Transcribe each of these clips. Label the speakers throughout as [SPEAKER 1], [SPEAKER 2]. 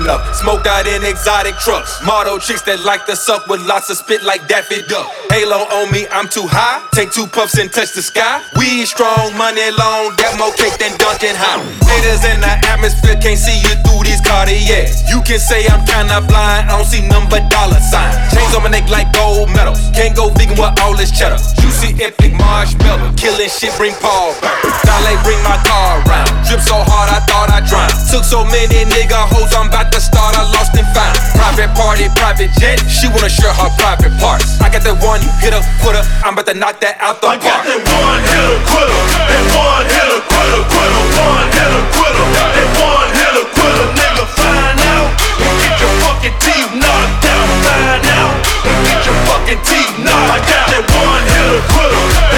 [SPEAKER 1] rolling up. Smoked out in exotic trucks. Model chicks that like to suck with lots of spit like Daffy Duck. Halo on me, I'm too high. Take two puffs and touch the sky. We strong, money long. Got more cake than Duncan High. Haters in the atmosphere can't see you through these Cartiers. You can say I'm kinda blind. I don't see number dollar signs. Chains on my neck like gold medals. Can't go vegan with all this cheddar. Juicy epic marshmallow. Killing shit, bring Paul back. Dolly, bring my car around. Drip so hard, I thought I drowned. Took so many nigga hoes, I'm about to start. I lost and found. Private party, private jet. She wanna share her private parts. I got that one hitter, quitter. I'm about to knock that out the
[SPEAKER 2] I got
[SPEAKER 1] park.
[SPEAKER 2] that one hitter quitter, that one hitter quitter, quitter, one hitter quitter, that one hitter quitter. Fucking teeth knocked. I got that one hitter quitter,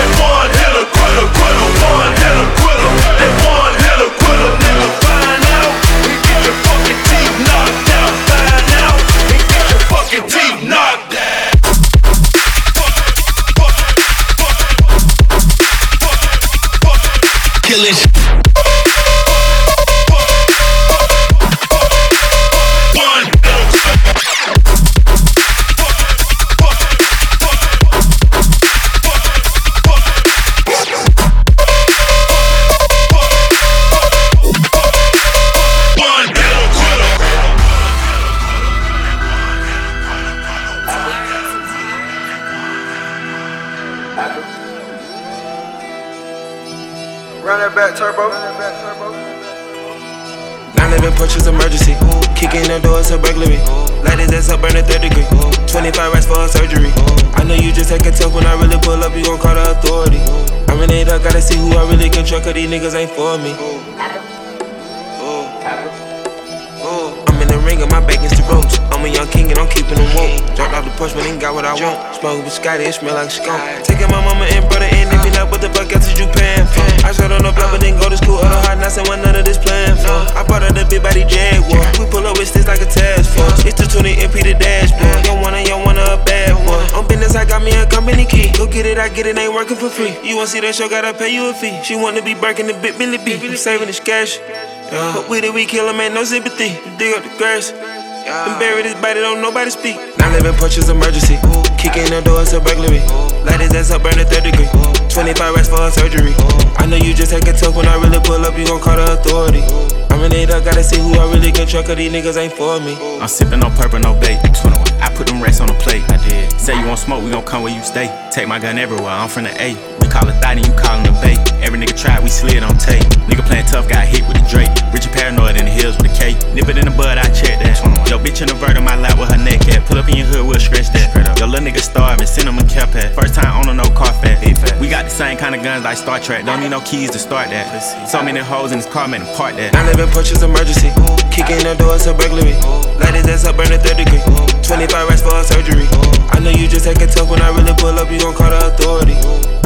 [SPEAKER 3] Turbo.
[SPEAKER 4] 911 Porsche's emergency. Kick in the door, it's a burglary. Light his ass up, burn a third degree. 25 racks for a surgery. I know you just take a tough when I really pull up, you gon' call the authority. I'm in it up, gotta see who I really can trust, cause these niggas ain't for me. I'm in the ring and my back against the ropes. I'm a young king and I'm keeping them woke. Dropped off the porch, but ain't got what I want. Smoke with Scotty, it smell like skunk. Taking my mama and brother in, you what the fuck else is you paying for? I shot on the block, but didn't go to school. Other hard knocks and what none of this playing for. I bought her the big body Jaguar. We pull up with sticks like a task force. It's the 20 MP the dashboard. Young wanna, young wanna a bad one. On business, I got me a company key. Go get it, I get it, ain't working for free. You wanna see that show, gotta pay you a fee. She wanna be breaking the big Billy B. I'm saving this cash. Yeah. But with it, we kill 'em, ain't no sympathy. Dig up the grass. And bury this body, don't nobody speak. 911 Porsche's emergency. Kick in the door, it's a burglary. Light his ass up, burn a third degree. 25 racks for a surgery. I know you just take a tough when I really pull up, you gon' call the authority. I'm in it up, gotta see who I really can trust, cause these niggas ain't for me.
[SPEAKER 5] I'm sipping on purple, no bait. 21. I put them racks on the plate. I did. Say you want smoke, we gon' come where you stay. Take my gun everywhere, I'm from the A. We call it thotty, you callin' the bay. Every nigga tried, we slid on tape. Nigga playing tough, got hit with the Drake. Richard paranoid in the hills with a K. Nip it in the bud, I check that. Yo, bitch in the vert on my lap with her neck at. Pull up in your hood, we'll scratch that. Yo, little nigga starving, send him a cap at. First time on a no car fat. We got the same kind of guns like Star Trek. Don't need no keys to start that. So many hoes in this car, him park that.
[SPEAKER 4] 911 Porsche's emergency. Kick in the door, it's a burglary. Light his ass up, burn a third degree. 25 racks for a surgery. I know you just take a tough when I really pull up, you gon' call the authority.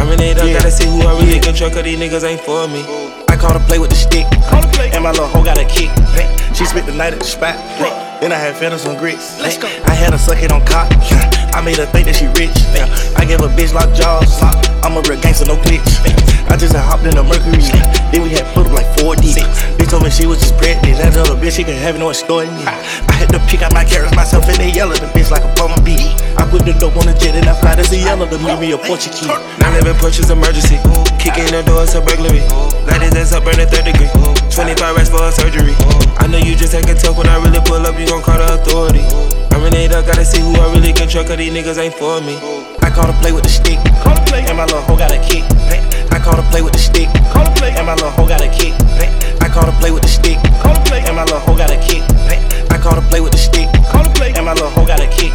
[SPEAKER 4] It up, gotta see who I really can trust, cause these niggas ain't for me.
[SPEAKER 6] I call to play with the stick. And my little hoe got a kick. She spent the night at the spot. Then I had feathers on grits.
[SPEAKER 7] Let's go.
[SPEAKER 6] I had her suck it on cock. I made her think that she rich. I gave a bitch lock jaws. I'm a real gangster, no glitch. I just had hopped in the Mercury. Then we had put up like four deep. Bitch told me she was just pregnant. That other bitch, she could have no story me. I had to pick out my carrots myself and they yell at the bitch like a bumblebee. I put the dope on the jet and I fly to Cielo to meet me a Portuguese.
[SPEAKER 4] 911 Porsche's emergency. Kick in the door, it's a burglary. Light his ass up, burn a third degree. 25 racks for a surgery. I know you just take a tough when I really pull up, you gon' call the authority. In it up, gotta see who I really can cause these niggas ain't for me.
[SPEAKER 6] I call to play with the stick. Call play. And my little hoe got a kick. I call to play with the stick. Call play. And my little hoe got a kick. I call to play with the stick. Call play. And my little hoe got a kick. I call to play with the stick. Call play. And my little hoe got a kick.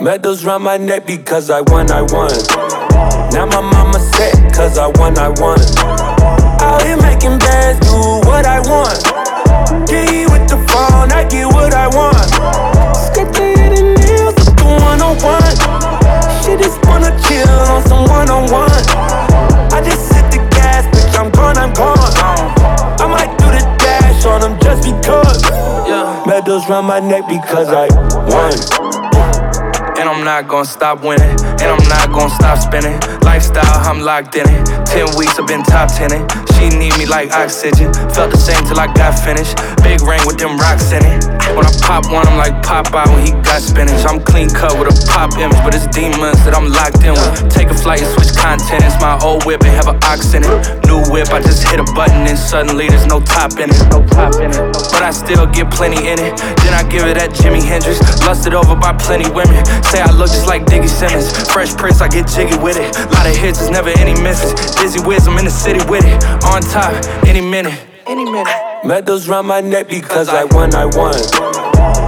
[SPEAKER 8] Medals round my neck because I won, I won. Now my mama set cause I won, I won. Out here making bands, do what I want. Get with the phone, I get what I want. Skip the hit and nails with the one on one. She just wanna chill on some one on one. I just hit the gas, bitch, I'm gone, I'm gone. I might do the dash on them just because. Medals round my neck because I won.
[SPEAKER 9] And I'm not gonna stop winning. And I'm not gonna stop spinning. Lifestyle, I'm locked in it. Ten weeks, I've been top tenning. She need me like oxygen. Felt the same till I got finished. Big ring with them rocks in it. When I pop one, I'm like Popeye when he got spinach. I'm clean cut with a pop image, but it's demons that I'm locked in with. Take a flight and switch content. It's my old whip and have an ox in it. New whip, I just hit a button and suddenly there's no top in it. No top in it. But I still get plenty in it. Then I give it at Jimi Hendrix. Lusted over by plenty women. Say I look just like Diggy Simmons. Fresh Prince, I get jiggy with it. Lot of hits, there's never any misses. Dizzy Wiz, I'm in the city with it. On top, any minute. Any minute.
[SPEAKER 8] Medals round my neck because I won, I won.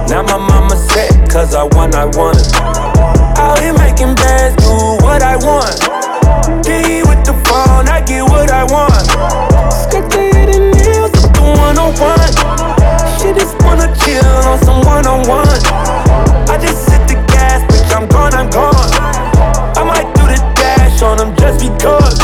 [SPEAKER 8] Now my mama set cause I won, I won. Out here making bands, do what I want. Get with the phone, I get what I want. Skip the hit and nails with the one on one. She just wanna chill on some one on one. I just hit the gas, bitch, I'm gone, I'm gone. Because.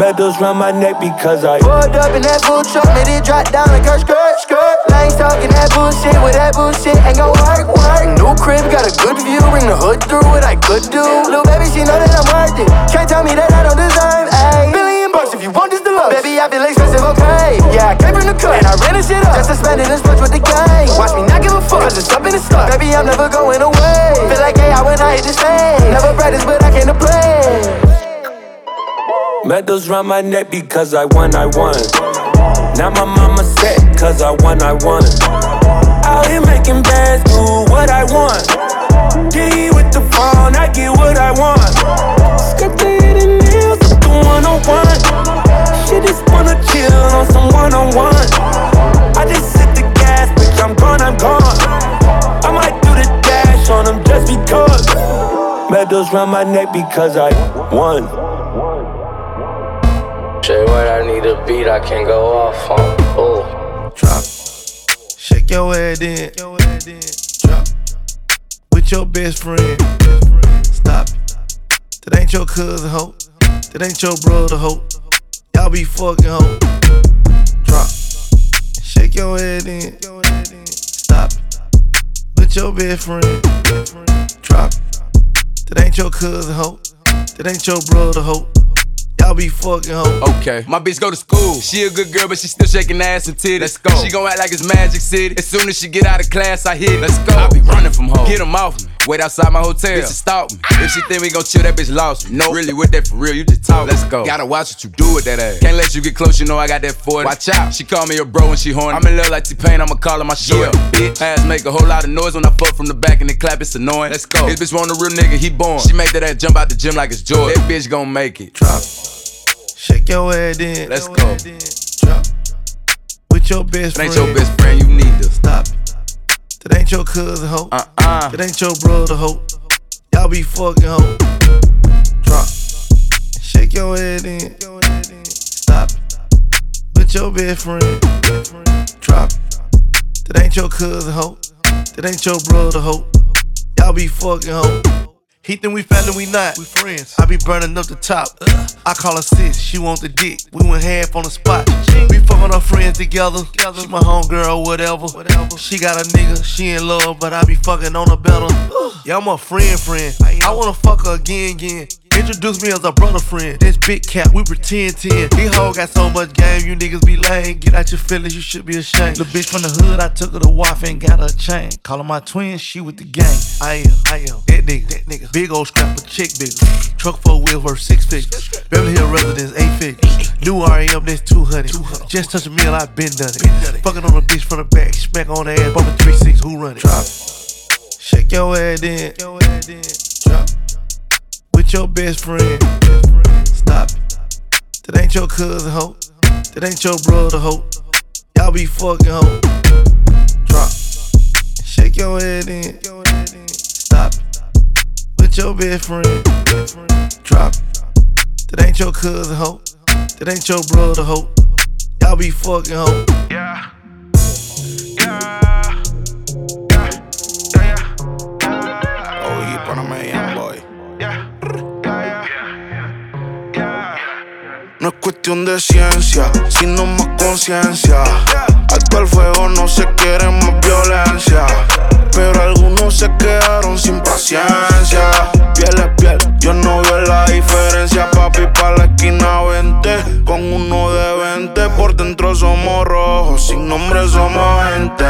[SPEAKER 8] Medals round my neck because I
[SPEAKER 10] Pulled up in that bull truck, made it drop down like her skirt, skirt. Lanes talking that bullshit, with that bullshit ain't gon' work, work. New crib, got a good view, bring the hood through what I could do. Little baby, she know that I'm worth it. Can't tell me that I don't deserve a billion bucks if you want this deluxe. Baby, I feel expensive, okay? Yeah, I came from the cut and I ran this shit up just to spend it and splurge with the gang. Watch me not give a fuck, cause it's up in the stuff. Baby, I'm never going away. Feel like AI when I hit the stage. Never practice, but I came to play.
[SPEAKER 8] Medals round my neck because I won, I won. Now my mama set cause I won, I won. Out here making bands, do what I want. Get with the phone, I get what I want. Hit and nails with the one on one. She just wanna chill on some one on one. I just hit the gas, bitch, I'm gone, I'm gone. I might do the dash on them just because. Medals round my neck because I won.
[SPEAKER 11] What I need a beat, I can go off on. Oh.
[SPEAKER 12] Drop. Shake your head in. Drop. With your best friend. Stop it. That ain't your cousin, hoe. That ain't your brother, hoe. Y'all be fucking, hoe. Drop. Shake your head in. Stop it. With your best friend. Drop. That ain't your cousin, hoe. That ain't your brother, hoe. Y'all be fucking hoe.
[SPEAKER 8] Okay. My bitch go to school. She a good girl, but she still shaking ass and titties. Let's go. She gon' act like it's Magic City. As soon as she get out of class, I hit it. Let's go. I be running from home. Get 'em off me. Wait outside my hotel. Bitch, stalk me. If she think we gon' chill, that bitch lost me. No, really with that for real, you just talk. Let's go. Gotta watch what you do with that ass. Can't let you get close, you know I got that 40. Watch out. She call me a bro when she horny. I'm in love like T-Pain, I'ma call her my short. Yeah, bitch. Ass make a whole lot of noise when I fuck from the back and they clap, it's annoying. Let's go. This bitch want a real nigga, he born. She make that ass jump out the gym like it's Jordan. That bitch gon' make it.
[SPEAKER 12] Drop. Shake your head in.
[SPEAKER 8] Let's go.
[SPEAKER 12] Drop. With your best
[SPEAKER 8] That
[SPEAKER 12] friend.
[SPEAKER 8] ain't your best friend, you need to
[SPEAKER 12] Stop it. That ain't your cousin, hoe.
[SPEAKER 8] Uh-uh.
[SPEAKER 12] That ain't your brother, hoe. Y'all be fucking, hoe. Drop. Shake your head in. Stop it. With your best friend. Drop. That ain't your cousin, hoe. That ain't your brother, hoe. Y'all be fucking, hoe. He think we family, we not. We friends. I be burning up the top. Uh. I call her sis, she want the dick. We went half on the spot. We fucking our friends together. She my homegirl, whatever. whatever. She got a nigga, she in love, but I be fucking on her better. Yeah, I'm a friend, friend. I wanna fuck her again, again.
[SPEAKER 13] Introduce me as a brother friend. This big cap, we pretend 10. These hoes got so much game, you niggas be lame. Get out your feelings, you should be ashamed. The bitch from the hood, I took her to wife and got her a chain. Call her my twin, she with the gang. I am, I am. That nigga, that nigga. Big old scrapper, chick bigger. Truck four wheels worth six figures. Beverly Hill residence, eight figures. New REM, that's 200. Just touch a meal, I been done it. Fucking on a bitch from the back, smack on the ass, bumping 3 6, who run it? Drop. Shake your head in. Drop. With your best friend. Stop it. That ain't your cousin, hoe. That ain't your brother, hoe. Y'all be fucking hoe. Drop. Shake your head in. Stop it. With your best friend. Drop. it. That ain't your cousin, hoe. That ain't your brother, hoe. Y'all be fucking hoe.
[SPEAKER 1] Yeah.
[SPEAKER 14] De ciencia, sino más conciencia. Actual fuego no se quiere más violencia. Pero algunos se quedaron sin paciencia. Piel es piel, yo no veo la diferencia. Papi, pa' la esquina 20. Con uno de 20, por dentro somos rojos. Sin nombre somos gente.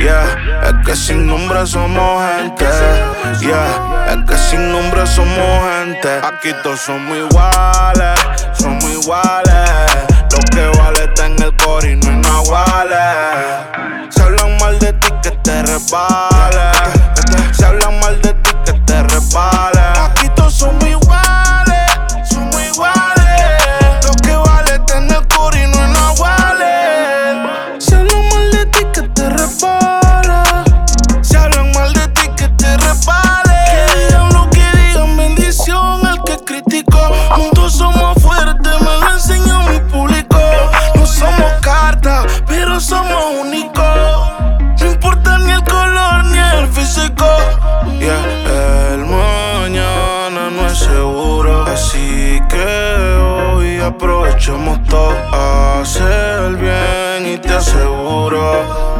[SPEAKER 14] Yeah, es que sin nombre somos gente. Yeah, es sin nombre somos gente. Aquí todos somos iguales, somos iguales. Lo que vale está en el core y no en nahuales. Se hablan mal de ti que te resbale. Aprovechemos todo. a Hacer bien y te aseguro.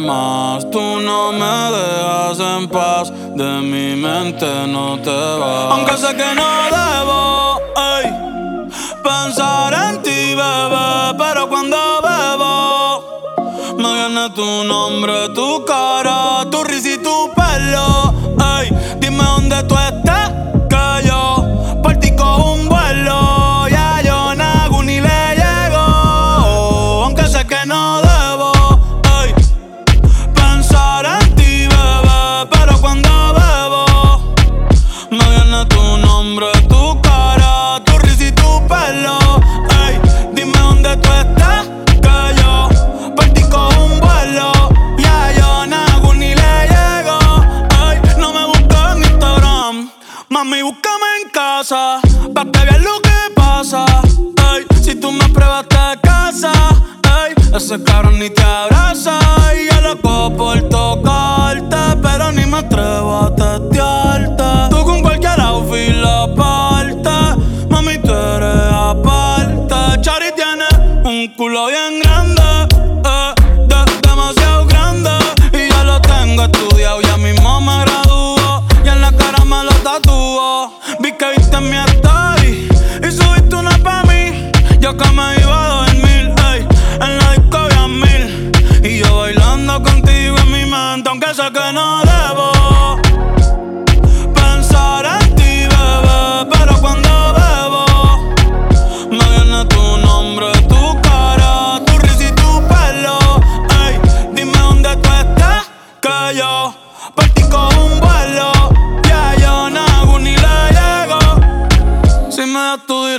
[SPEAKER 15] Más. Tú no me dejas en paz, de mi mente no te vas. Aunque sé que no debo ey, pensar en ti, bebé, pero cuando bebo. Me viene tu nombre, tu cara, tu risa y tu pelo. Ey, dime dónde tú estás,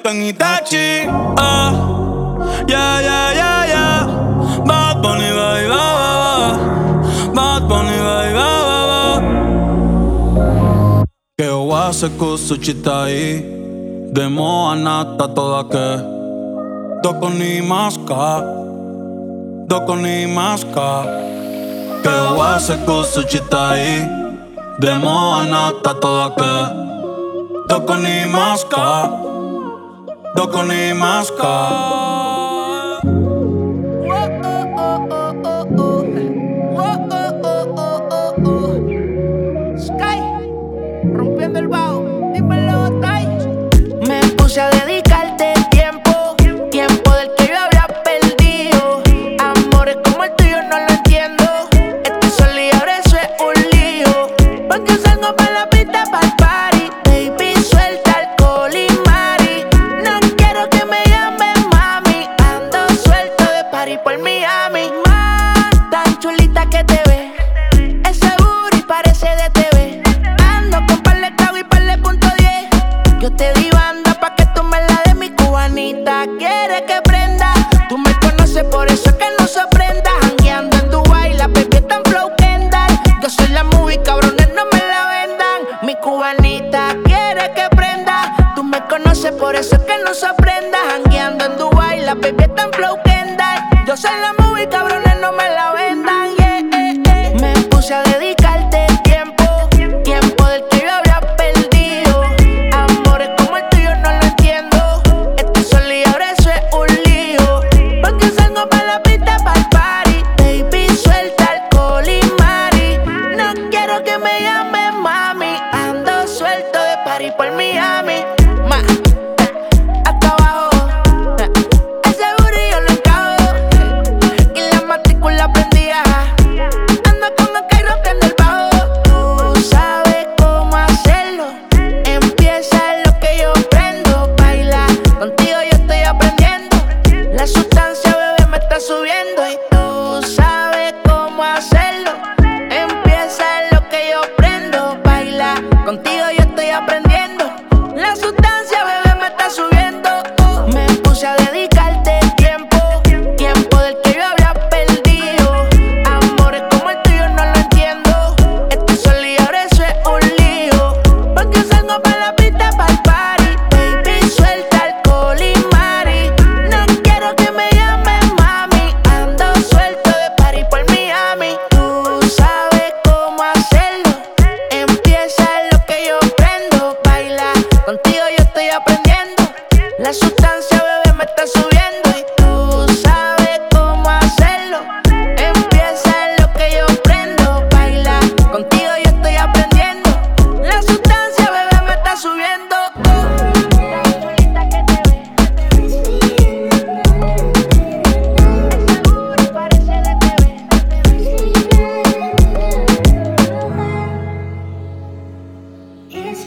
[SPEAKER 15] experto en Itachi. Ah, yeah, yeah, yeah, yeah. Bad Bunny, bye, bye, bye. Bad Bunny, bye, bye, bye. Que o hace cosa chita ahí. De moa nata toda que. Doco ni masca. Doco ni masca. Que o hace cosa chita ahí. De moa nata toda que. Doco ni
[SPEAKER 16] masca. Docone y Masca.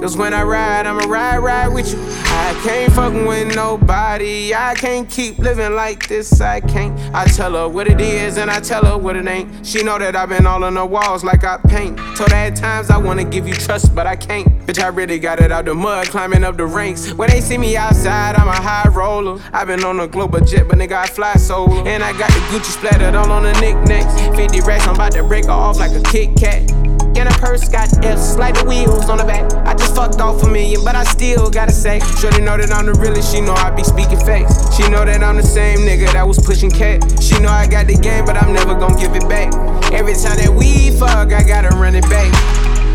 [SPEAKER 16] Cause when I ride, I'ma ride, ride with you. I can't fuckin' with nobody. I can't keep living like this. I can't. I tell her what it is and I tell her what it ain't. She know that I've been all on the walls like I paint. Told her at times I wanna give you trust, but I can't. Bitch, I really got it out the mud, climbing up the ranks. When they see me outside, I'm a high roller. I've been on a global jet, but nigga, I fly solo. And I got the Gucci splattered all on the knickknacks. 50 racks, I'm about to break her off like a Kit Kat. And a purse got F, slide the wheels on the back. I just fucked off a million
[SPEAKER 17] but I still gotta say. Shorty know that I'm the realest, she know I be speaking facts. She know that I'm the same nigga that was pushing cat. She know I got the game, but I'm never gonna give it back. Every time that we fuck, I gotta run it back.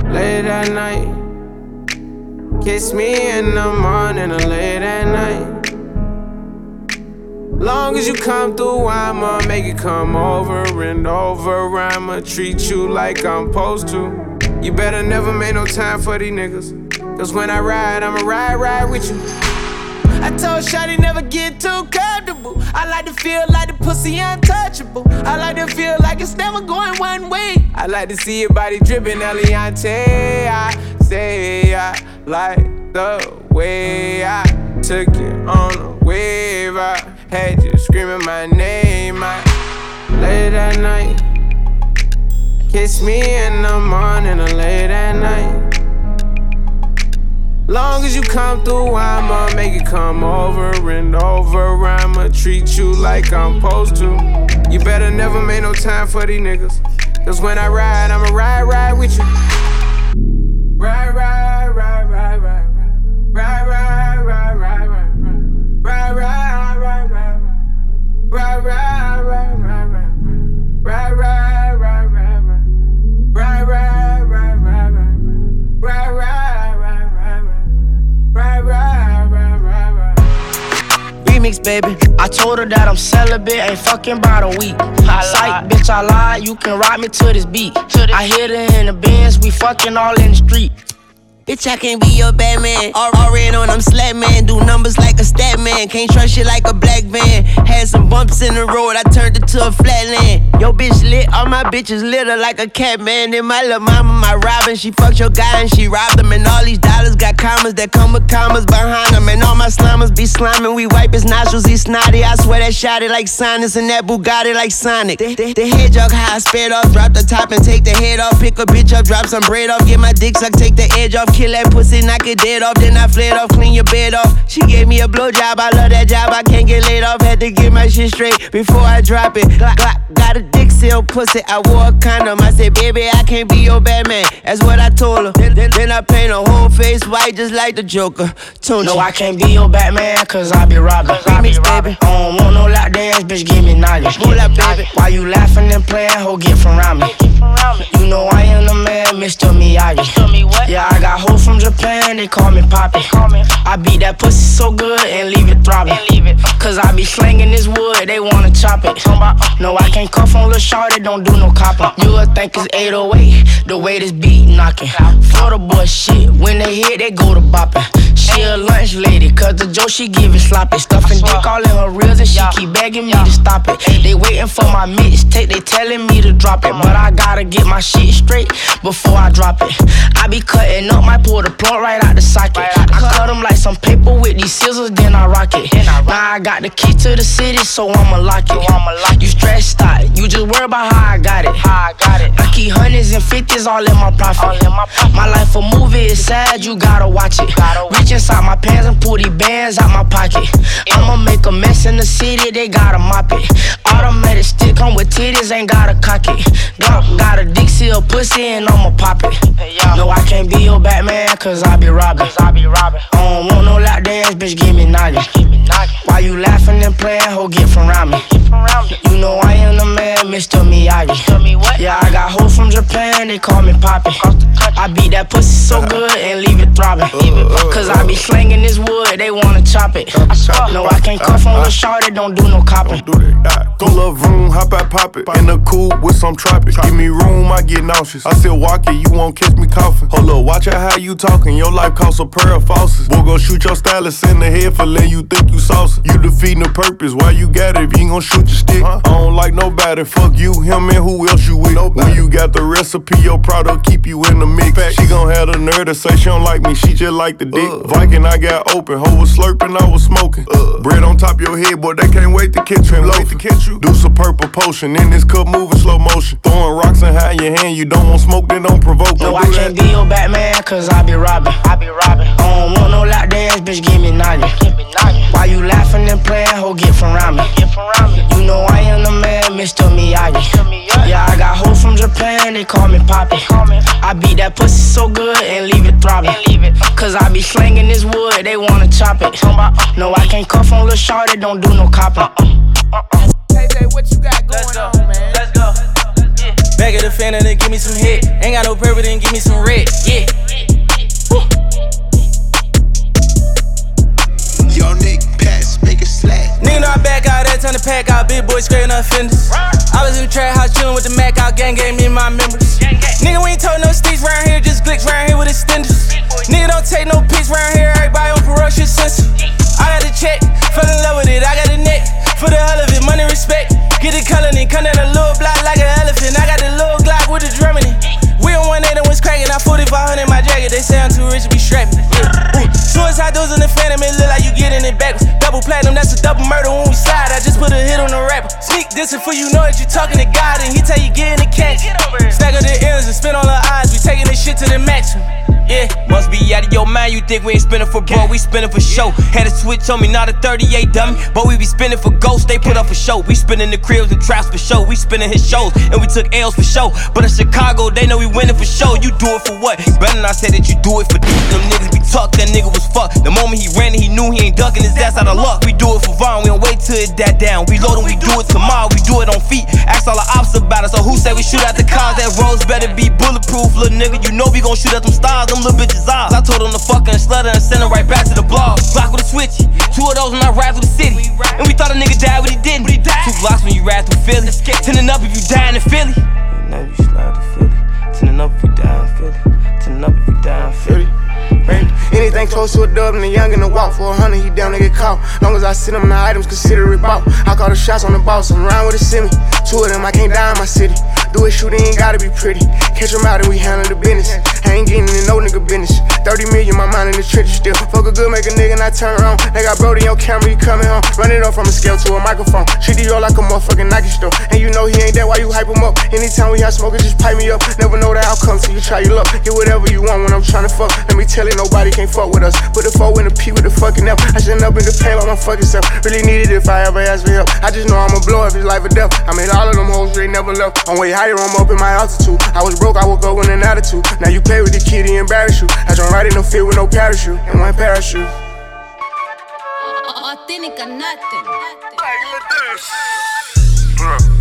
[SPEAKER 17] Late at night, kiss me in the morning or late at night. Long as you come through, I'ma make it come over and over. I'ma treat you like I'm supposed to. You better never make no time for these niggas. Cause when I ride, I'ma ride, ride with you. I told Shotty never get too comfortable. I like to feel like the pussy untouchable. I like to feel like it's never going one way. I like to see your body dripping, Eliante. I say I like the way I took it on a wave. I had you screaming my name. I late at night. Kiss me in the morning or late at night. Long as you come through, I'ma make it come over and over. I'ma treat you like I'm supposed to. You better never make no time for these niggas. Cause when I ride, I'ma ride, ride with you. Ride, ride, ride, ride, ride, ride, ride, ride, ride, ride, ride, ride, ride,
[SPEAKER 18] remix, baby. I told her that I'm celibate, ain't fucking about a week. Psych, bitch, I lied, you can ride me to this beat. I hit her in the bins, we fucking all in the street.
[SPEAKER 2] Bitch, I can't be your Batman. Already on, I'm slap man. Do numbers like a stat man. Can't trust you like a black man. Had some bumps in the road, I turned it to a flatland. Yo, bitch lit, all my bitches litter like a cat man. And my little mama, my Robin, she fucked your guy and she robbed him. And all these dollars got commas that come with commas behind them. And all my slammers be sliming, we wipe his nostrils, he snotty. I swear that shot it like sinus and that Bugatti like Sonic. The, the, the head jog high, spit off, drop the top and take the head off. Pick a bitch up, drop some bread off, get my dick sucked, take the edge off kill that pussy, knock it dead off. Then I fled off, clean your bed off. She gave me a blowjob, I love that job. I can't get laid off, had to get my shit straight before I drop it. Glock, glock, got a dick seal pussy. I wore a condom. I said, baby, I can't be your Batman. That's what I told her. Then, then, then I paint her whole face white just like the Joker. Tunchi.
[SPEAKER 18] No, I can't be your Batman, cause I be robbing.
[SPEAKER 2] Remix, baby.
[SPEAKER 18] I don't want no lock dance, bitch, give me knowledge.
[SPEAKER 2] Pull up, baby.
[SPEAKER 18] Why you laughing and playing? Ho, get from around me. You know I am the man, Mr. Miyagi.
[SPEAKER 2] Mr. Me what?
[SPEAKER 18] Yeah, I got hoes from Japan, they call me Poppy. I beat that pussy so good and leave it throbbing. Cause I be slanging this wood, they wanna chop it. No, I can't cuff on Lil Shorty, don't do no copping. Uh-uh. You would think it's 808, the way this beat knocking. Florida boy shit, when they hit, they go to bopping. She a lunch lady, cause the Joe she give it sloppy. Stuffing dick all in her reels and she keep begging me to stop it. They waiting for my mixtape, they telling me to drop it. But I gotta get my shit straight before I drop it. I be cutting up, might pull the plug right out the socket. I cut them like some paper with these scissors, then I rock it. I got the key to the city, so I'ma lock it. You stressed out, you just worry about how I got it. I keep hundreds and fifties all in my profit. My life a movie, it's sad, you gotta watch it. Gotta Reach inside my pants and pull these bands out my pocket. I'ma make a mess in the city, they gotta mop it. Automatic stick come with titties, ain't gotta cock it. Glock got a dick seal pussy and I'ma pop it. No, I can't be your Batman, cause I be robbing. I don't want no lock dance, bitch, give me knowledge. Why you laughing and playing, ho, get from around me. You know I am the man, Mr. Miyagi. Yeah, I got hoes from Japan, they call me Poppy. I beat that pussy so good and leave it throbbing. Cause I be slanging this wood, they wanna chop it. No, I can't cuff on the shorty, don't do no copping.
[SPEAKER 19] Go love room, hop out, pop it. In the coupe with some tropic. Give me room, I get nauseous. I still walk it, you won't catch me coughing. Hold up, watch out how you talking. Your life costs a pair of faucets. Boy, go shoot your stylist in the head for letting you think you saucy. You defeating the purpose. Why you got it if you ain't gon' shoot your stick? I don't like nobody. Fuck you, him, and who else you with. When you got the recipe, your product keep you in the mix. She gon' have the nerve to say she don't like me. She just like the dick. Uh. Viking, I got open. Ho was slurping, I was smoking. Uh. Bread on top your head, boy, they can't wait to catch you. Wait to catch you. Do some purple potion in this cup, moving slow motion. Throwing rocks in high your hand. You don't want smoke, then don't provoke.
[SPEAKER 18] No,
[SPEAKER 19] Don't
[SPEAKER 18] I can't
[SPEAKER 19] that.
[SPEAKER 18] be your Batman, cause I be robbing. I be robbing. I don't want no lock dance, bitch, give me knowledge. Why you laughing and playing, ho, get from around me. You know I am the man, Mr. Miyagi. Yeah, I got hoes from Japan, they call me Poppy. I beat that pussy so good and leave it throbbing. Cause I be slanging this wood, they wanna chop it. Uh-uh. No, I can't cuff on Lil Shorty, don't do no copping. Uh-uh. Uh-uh.
[SPEAKER 16] KJ, what you got going on, man?
[SPEAKER 20] Let's go. Back of the fan and then give me some hit. Ain't got no purple, then give me some red. Yeah. Pack out. Big boy scraping up fenders. I was in the trap house chillin' with the Mac out. Gang gave me my members. Nigga, we ain't told no sticks round here. Just glicks round here with extenders. Nigga, don't take no pics round here. Everybody on parole shit sensitive. I got the check. Fell in love with it. I got the neck. For the hell of it. Money respect. Get it color and come down a little block like an elephant. I got the little Glock with the drum in it. We on one and was cracking. I 4500 in my jacket. They say I'm too rich to be strapping. Yeah. Suicide doors in the phantom. It look like you getting it backwards. Double platinum. That's a double murder when we slide. I just put a hit on the rapper. Sneak this for you know that you talking to God and he tell you get in the catch. Stagger the ends and spin on the eyes. We taking this shit to the maximum. Yeah,
[SPEAKER 21] Must be out of your mind, you think we ain't spinning for bro, we spinning for show. Had a switch on me, not a 38 dummy, but we be spinning for ghosts, they put up for show. We spinning the cribs and traps for show, we spinning his shows, and we took L's for show. But in Chicago, they know we winning for show. You do it for what? You better not say that you do it for them niggas be talk, that nigga was fucked. The moment he ran, he knew he ain't ducking his ass out of luck. We do it for Vaughn, we don't wait till it that down. We load and we do it tomorrow, we do it on feet. Ask all the ops about it, so who say we shoot at the cars? That roads better be bulletproof, little nigga. You know we gon' shoot at them stars, them little bitches eyes. I told them to fuck and slutter and send her right back to the blog. Block with a switch, two of those when I ride through the city. And we thought a nigga died, but he didn't. Two blocks when you ride through Philly. Tending up if you die in Philly.
[SPEAKER 22] Now you slide to Philly. Tending up if you die in Philly. Tending up if you die in Philly.
[SPEAKER 23] Anything close to a dub and the young and the walk for a hundred, he down to get caught. Long as I send him the items, consider it bought. I call the shots on the boss, I'm around with a semi. Two of them, I can't die in my city. Do it, shoot, ain't gotta be pretty. Catch them out and we handle the business. I ain't getting in no nigga business. 30 million, my mind in the trenches still. Fuck a good, make a nigga not turn around. They got Brody on camera, he coming home. Run it up from a scale to a microphone. Treat the like a motherfucking Nike store. And you know he ain't that, why you hype him up? Anytime we have smoke, just pipe me up. Never know the outcome till you try your luck. Get whatever you want when I'm trying to fuck. Let me tell you, nobody can't fuck with us. Put the four in the P with the fucking F. I shouldn't up in the pain by my fucking self. Really need it if I ever ask for help. I just know I'ma blow if it's life or death. I made all of them hoes, they never left. I'm way higher, I'm up in my altitude. I was broke, I woke up with an attitude. Now you play with the kitty, embarrass you. I jump right in no field with no parachute. And one parachute.
[SPEAKER 24] Authentic or nothing.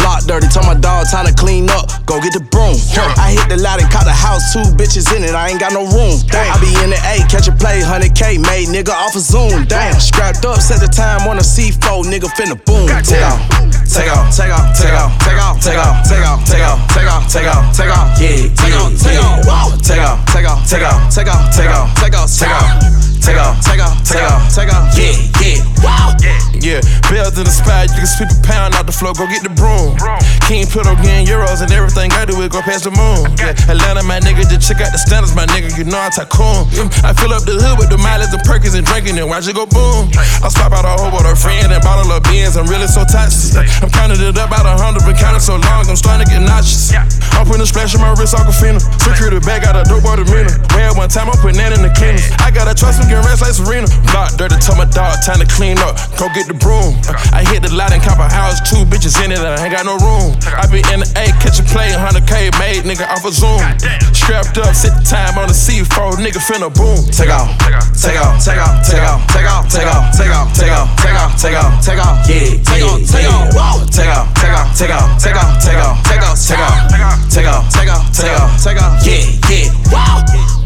[SPEAKER 14] Block dirty, told my dog time to clean up. Go get the broom. I hit the lot and caught the house, two bitches in it. I ain't got no room. I be in the A, catch a play, 100K, made nigga off a Zoom. Damn, scrapped up, set the time on a C4, nigga finna boom. Take off, take off, take off, take off, take off, take off, take off, take off, take off, take off, take off, yeah, take off, take off, take off, take off, take off, take off, take off, take off, take off. Take off, take off, take off, take off, take off. yeah, yeah, wow,
[SPEAKER 25] Yeah, bells in the spot, you can sweep a pound out the floor, go get the broom. King put up getting euros and everything I do it go past the moon. Yeah, Atlanta, my nigga, just check out the standards, my nigga, you know I tycoon. Yeah, I fill up the hood with the mileage and perkins and drinking and watch it go boom. I spot out a hoe with a friend and bottle of beans, I'm really so toxic. I'm counting it up out a hundred, been counting so long, I'm starting to get nauseous. I'm putting a splash in my wrist, Aquafina. Security bag, got a dope boy demeanor. At one time, I'm putting that in the cleaners. I gotta trust him, getting rest like Serena. Block dirty, tell my dog, time to clean up. Go get the broom. I hit the lot and cop a house, two bitches in it, and I ain't got no room. I be in the A, catch a play, 100K made, nigga off a Zoom. Strapped up, sit the time on the C4, nigga finna boom.
[SPEAKER 14] Take off, take off, take off, take off, take off, take off, take off, take off, take off, take off, take off, take off, yeah, take off, take off, take off, take off, take off, take off, take off, take off, take off, take off, take off, take off, take off, yeah, yeah, wow.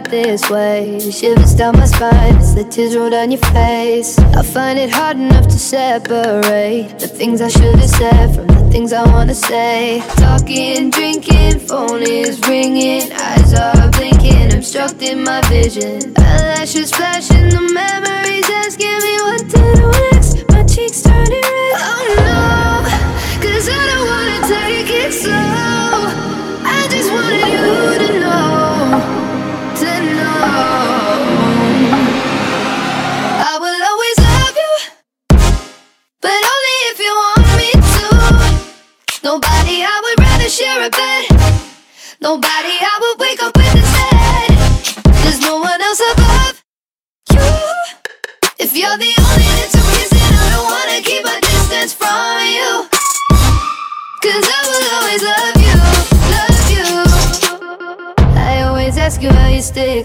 [SPEAKER 26] Got this way. Shivers down my spine as the tears roll down your face. I find it hard enough to separate the things I should have said from the things I wanna say. Talking, drinking, phone is ringing, eyes are blinking, obstructing my vision. Eyelashes flashing, the memories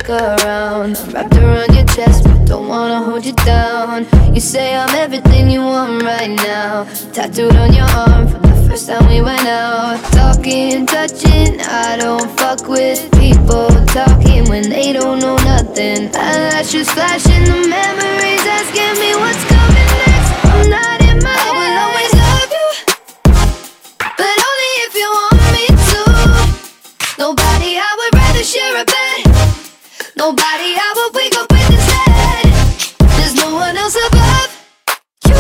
[SPEAKER 26] around. I'm wrapped around your chest, but don't wanna hold you down. You say I'm everything you want right now. Tattooed on your arm from the first time we went out. Talking, touching, I don't fuck with people talking when they don't know nothing. Eyelashes flashing, the memories asking me what's coming next. I'm not in my head. I will always love you. But only if you want me to. Nobody I would rather share a bed. Nobody would wake up with instead. There's no one else above you.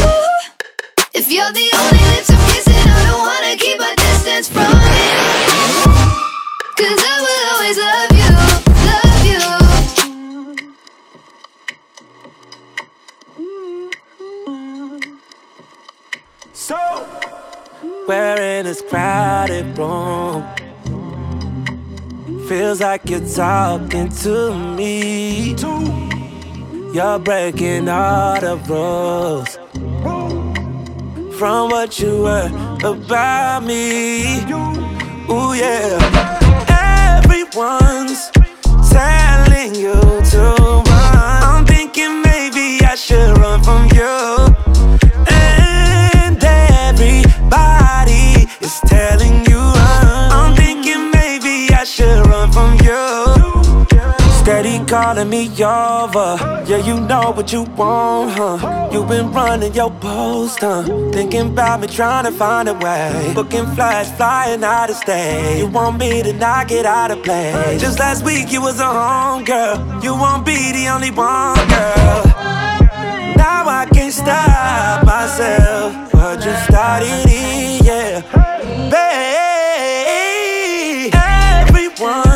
[SPEAKER 26] If you're the only lips I'm kissing, I don't wanna keep a distance from you. Cause I will always love you, love you.
[SPEAKER 22] So, we're in this crowded room. Feels like you're talking to me. You're breaking all the rules from what you were about me. Ooh, yeah. Everyone's telling you to run. I'm thinking maybe I should run from you. And everybody is telling you Daddy calling me over. Yeah, you know what you want, huh? You been running your post, huh? Thinking about me, trying to find a way. Booking flights, flying out of state. You want me to not get out of place? Just last week you was a home girl. You won't be the only one, girl. Now I can't stop myself. But you started it, yeah. Babe, everyone.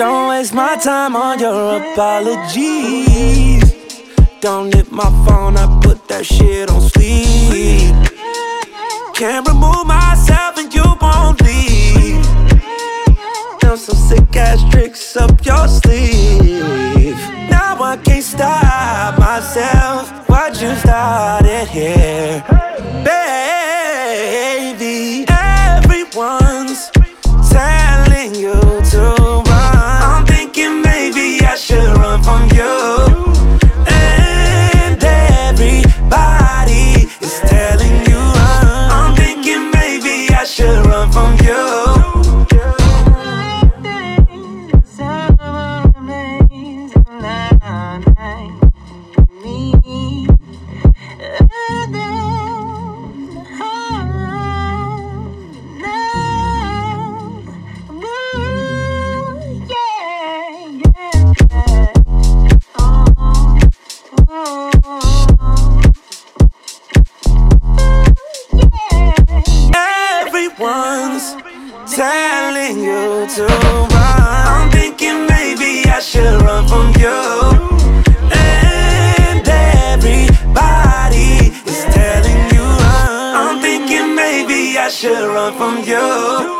[SPEAKER 22] My time on your apologies. Don't hit my phone, I put that shit on sleep. Can't remove myself and you won't leave. Know some sick ass tricks up your sleeve. Now I can't stop myself. Why'd you start it here, telling you to run. I'm thinking maybe I should run from you. And everybody is telling you run. I'm thinking maybe I should run from you.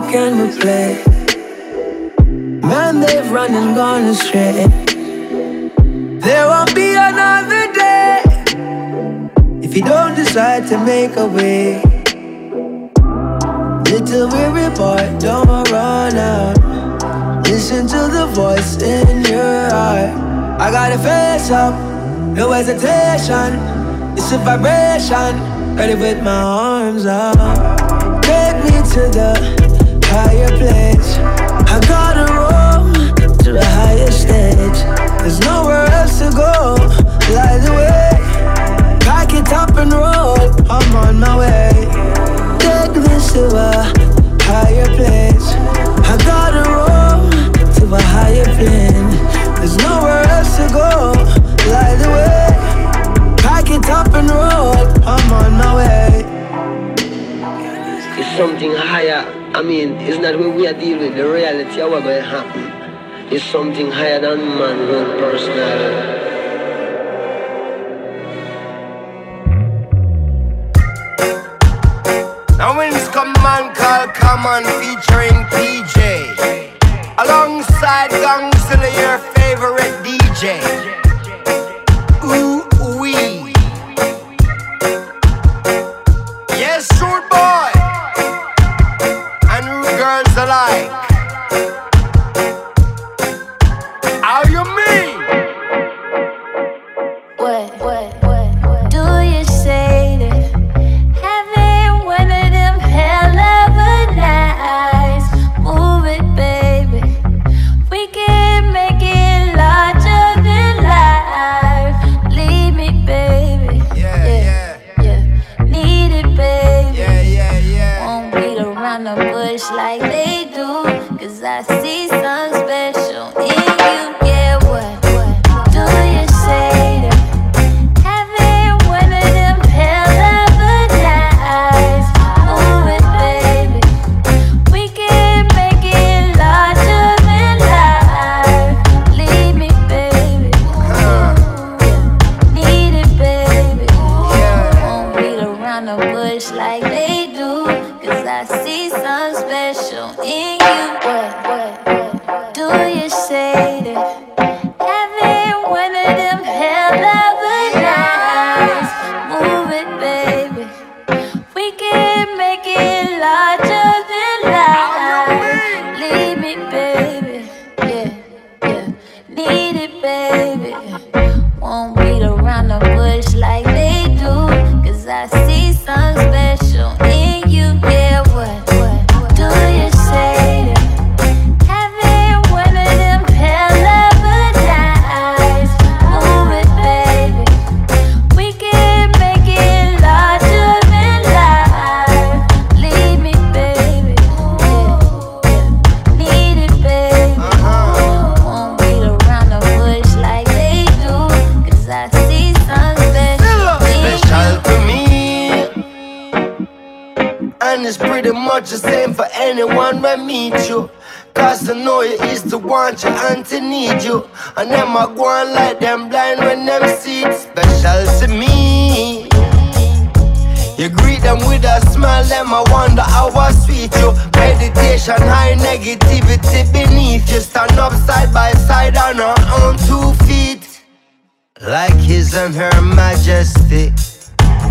[SPEAKER 22] Longer can we play? Man, they've run and gone astray. There won't be another day if you don't decide to make a way. Little weary boy, don't run out. Listen to the voice in your heart. I gotta face up, no hesitation. It's a vibration, ready with my arms up. Take me to the higher place. I gotta to higher stage. There's nowhere else to go. Pack it up and roll. I'm on my way. Take to a higher place. I gotta to a higher plane. There's nowhere else to go. Pack it up and roll. I'm on my way. It's something higher. I
[SPEAKER 27] mean, it's not where we are dealing with. The reality of what's going to happen is something higher than man, manhood, personality.
[SPEAKER 2] Now when this command call, called Common featuring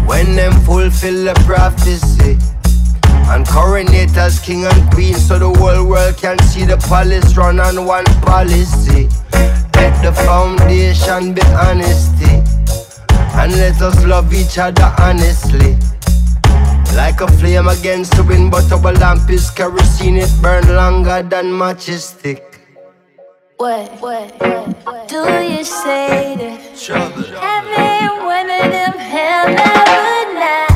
[SPEAKER 2] When them fulfill the prophecy and coronate as king and queen so the whole world can see the palace run on one policy. Let the foundation be honesty and let us love each other honestly. Like a flame against the wind, but our lamp is kerosene, it burn longer than majestic.
[SPEAKER 28] What, what, what do you say to each other? of woman in hell.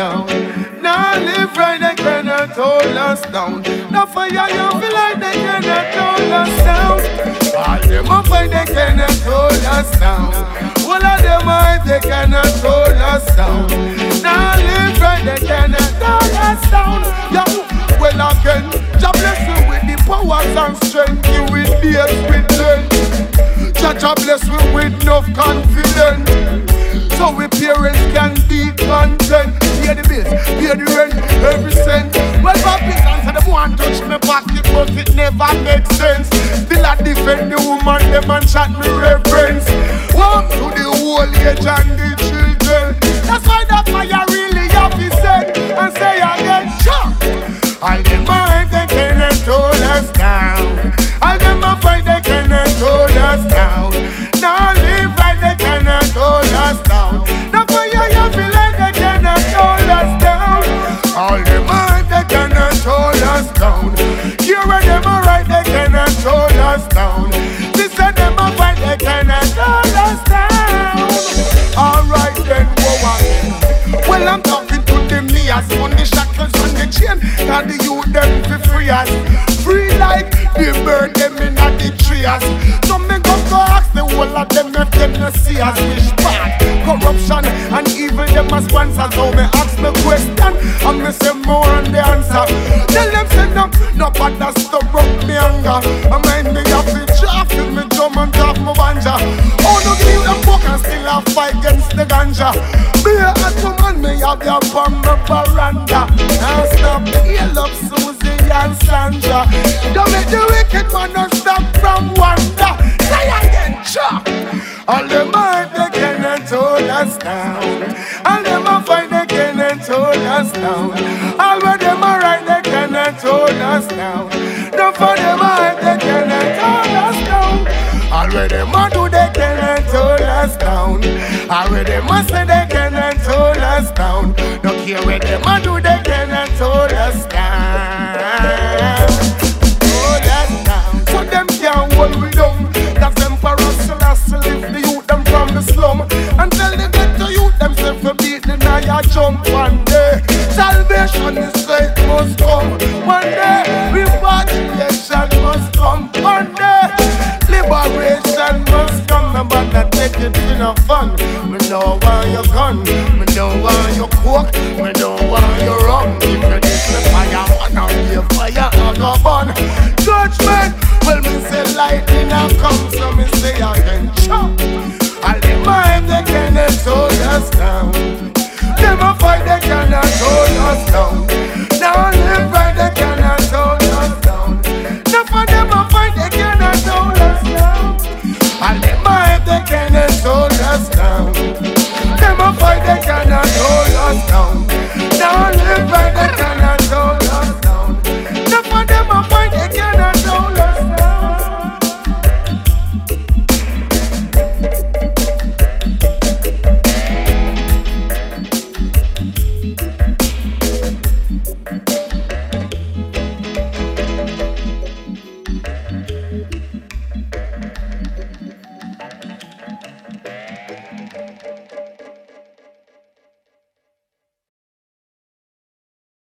[SPEAKER 12] Down. Now live right they cannot hold us down. Now fire you feel like they cannot hold us down. All them fight they cannot hold us down. All of them hype they cannot hold us down. Now live right they cannot hold us down. Yo, well again, God bless you with the powers and strength. You will be with Jah bless me with enough confidence. So we parents can be content. Pay the bills, pay the rent, every cent. Well, Babylon said them want touch me pocket, but it never makes sense. Still I defend the woman, them and chat me reverence. Walk to the old age and the children. That's why that fire really have to send and say again, sure. All them mind they cannot hold us down. All them fight they cannot hold us down. Now on the shackles on the chain. Now the youth them fi free us, free like the bird them in a the trees. So me go go ask the whole of them if them no see us wish bad. Corruption and evil them a sponsor. So me ask me question and me say more on the answer. Tell them say no, no bother stop up me anger. I mind me have to draft with me drum and drop my banja. Oh no give them book and still a fight the ganja. Be a man me have your on my veranda. Now stop, heal up Susie and Sandra. Don't make the wicked man not stop from wonder. Say again, chop. All the mind they cannot hold us down. All them a fight they cannot hold us down. All of them are right they cannot hold us down. No for them mind they cannot hold us down. All where them a do they hold us down. All where them a say they cannot hold us down. No care where them a do they cannot hold us down. Hold us down. So them can't hold we down. Cause them for us Selassie lift the youth them from the slum. And tell the ghetto youth them say for beat the naya jump one day. Salvation is straight must come one day. Repatriation must come no take it in fun. Me know why you gun, me know why you cook, me know why you rum. If you this the fire, man, I'll be a fire, I'll go burn. Judgment, well, me say lightning a come, so me say again. All the mind they cannot hold us down. Them a fight they cannot hold us down. Now live right was down.